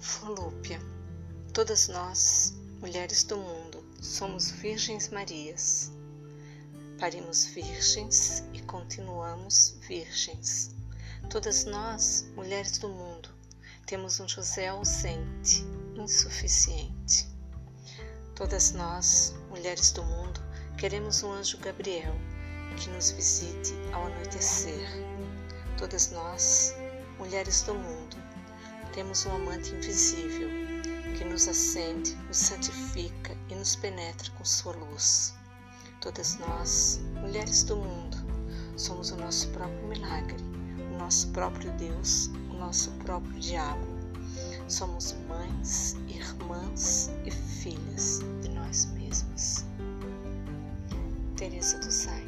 Volúpia. Todas nós, mulheres do mundo, somos Virgens Marias. Parimos virgens e continuamos virgens. Todas nós, mulheres do mundo, temos um José ausente, insuficiente. Todas nós, mulheres do mundo, queremos um anjo Gabriel que nos visite ao anoitecer. Todas nós, mulheres do mundo, temos um amante invisível que nos acende, nos santifica e nos penetra com sua luz. Todas nós, mulheres do mundo, somos o nosso próprio milagre, o nosso próprio Deus, o nosso próprio diabo. Somos mães, irmãs e filhas de nós mesmas. Teresa do Sai